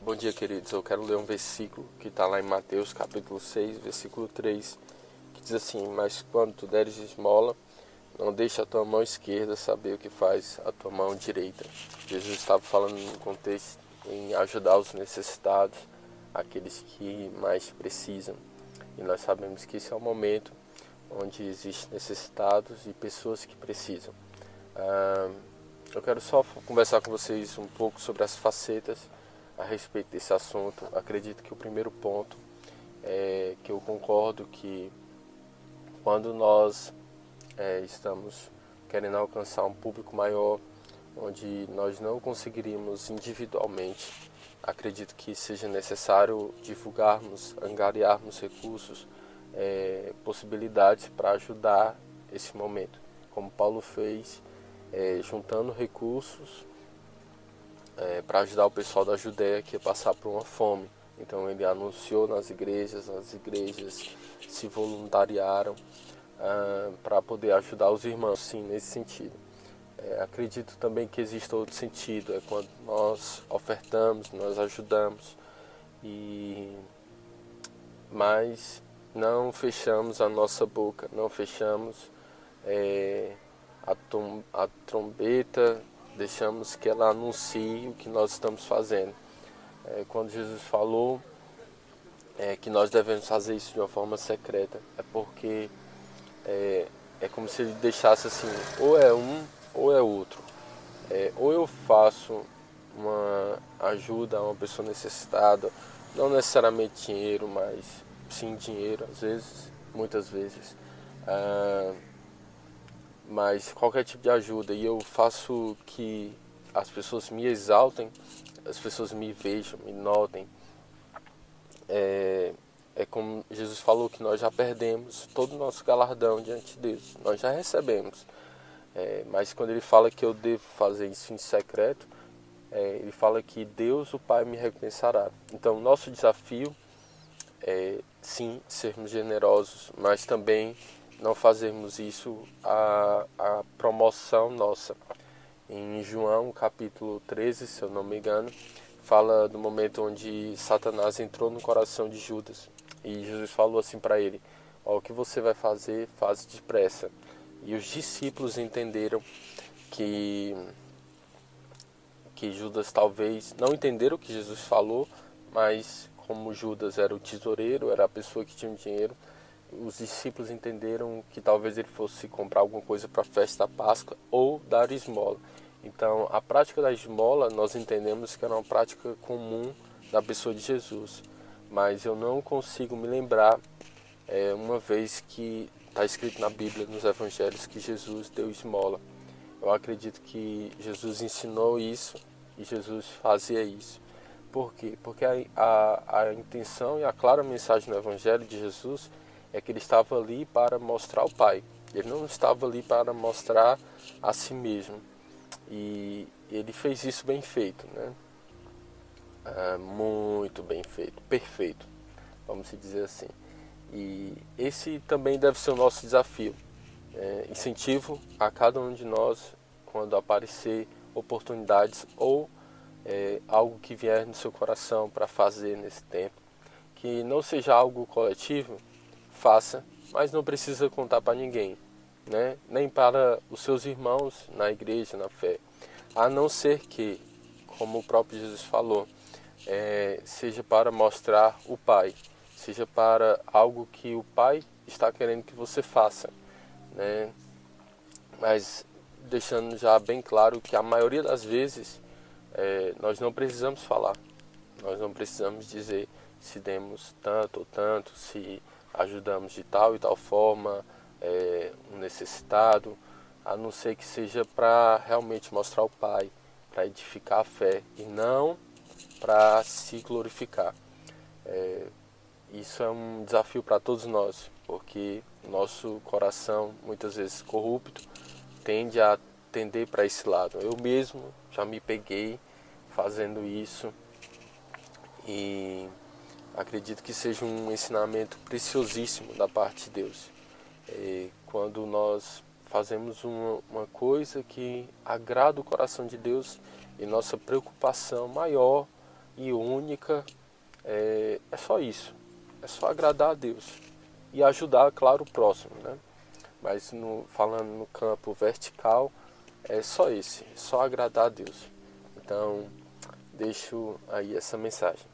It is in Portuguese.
Bom dia, queridos. Eu quero ler um versículo que está lá em Mateus, capítulo 6, versículo 3, que diz assim: Mas quando tu deres esmola, não deixe a tua mão esquerda saber o que faz a tua mão direita. Jesus estava falando no contexto em ajudar os necessitados, aqueles que mais precisam. E nós sabemos que esse é o momento onde existem necessitados e pessoas que precisam. Ah, eu quero só conversar com vocês um pouco sobre as facetas a respeito desse assunto. Acredito que o primeiro ponto é que eu concordo que quando nós é, estamos querendo alcançar um público maior, onde nós não conseguiríamos individualmente, acredito que seja necessário divulgarmos, angariarmos recursos, é, possibilidades para ajudar esse momento, como Paulo fez é, juntando recursos é, para ajudar o pessoal da Judéia que ia passar por uma fome. Então ele anunciou nas igrejas, as igrejas se voluntariaram ah, para poder ajudar os irmãos, sim, nesse sentido. É, acredito também que existe outro sentido, é quando nós ofertamos, nós ajudamos, e mas não fechamos a nossa boca, não fechamos é, a, tom, a trombeta, deixamos que ela anuncie o que nós estamos fazendo. É, quando Jesus falou é, que nós devemos fazer isso de uma forma secreta, é porque é, é como se ele deixasse assim, ou é um ou é outro. É, ou eu faço uma ajuda a uma pessoa necessitada, não necessariamente dinheiro, mas sim dinheiro, às vezes, muitas vezes. Ah, mas qualquer tipo de ajuda e eu faço que as pessoas me exaltem, as pessoas me vejam, me notem. É, é como Jesus falou que nós já perdemos todo o nosso galardão diante de Deus, nós já recebemos. É, mas quando ele fala que eu devo fazer isso em secreto, é, ele fala que Deus, o Pai, me recompensará. Então, nosso desafio é, sim, sermos generosos, mas também não fazermos isso a, a promoção nossa. Em João capítulo 13, se eu não me engano, fala do momento onde Satanás entrou no coração de Judas. E Jesus falou assim para ele: o que você vai fazer, faz depressa. E os discípulos entenderam que que Judas talvez não entenderam o que Jesus falou, mas como Judas era o tesoureiro, era a pessoa que tinha o dinheiro, os discípulos entenderam que talvez ele fosse comprar alguma coisa para a festa da Páscoa ou dar esmola. Então, a prática da esmola nós entendemos que era uma prática comum da pessoa de Jesus, mas eu não consigo me lembrar é, uma vez que está escrito na Bíblia, nos Evangelhos, que Jesus deu esmola. Eu acredito que Jesus ensinou isso e Jesus fazia isso. Por quê? Porque a, a, a intenção e a clara mensagem do Evangelho de Jesus é que ele estava ali para mostrar o Pai. Ele não estava ali para mostrar a si mesmo. E ele fez isso bem feito, né? Ah, muito bem feito, perfeito, vamos dizer assim. E esse também deve ser o nosso desafio. É, incentivo a cada um de nós quando aparecer oportunidades ou é, algo que vier no seu coração para fazer nesse tempo, que não seja algo coletivo, faça, mas não precisa contar para ninguém, né? nem para os seus irmãos na igreja, na fé. A não ser que, como o próprio Jesus falou, é, seja para mostrar o Pai, seja para algo que o Pai está querendo que você faça. Né? Mas deixando já bem claro que a maioria das vezes é, nós não precisamos falar, nós não precisamos dizer se demos tanto ou tanto, se ajudamos de tal e tal forma é, um necessitado, a não ser que seja para realmente mostrar o Pai, para edificar a fé e não para se glorificar. É, isso é um desafio para todos nós, porque nosso coração, muitas vezes corrupto, tende a tender para esse lado. Eu mesmo já me peguei fazendo isso e acredito que seja um ensinamento preciosíssimo da parte de Deus. É, quando nós fazemos uma, uma coisa que agrada o coração de Deus e nossa preocupação maior e única. É, é só isso. É só agradar a Deus e ajudar, claro, o próximo, né? Mas no, falando no campo vertical, é só esse, só agradar a Deus. Então, deixo aí essa mensagem.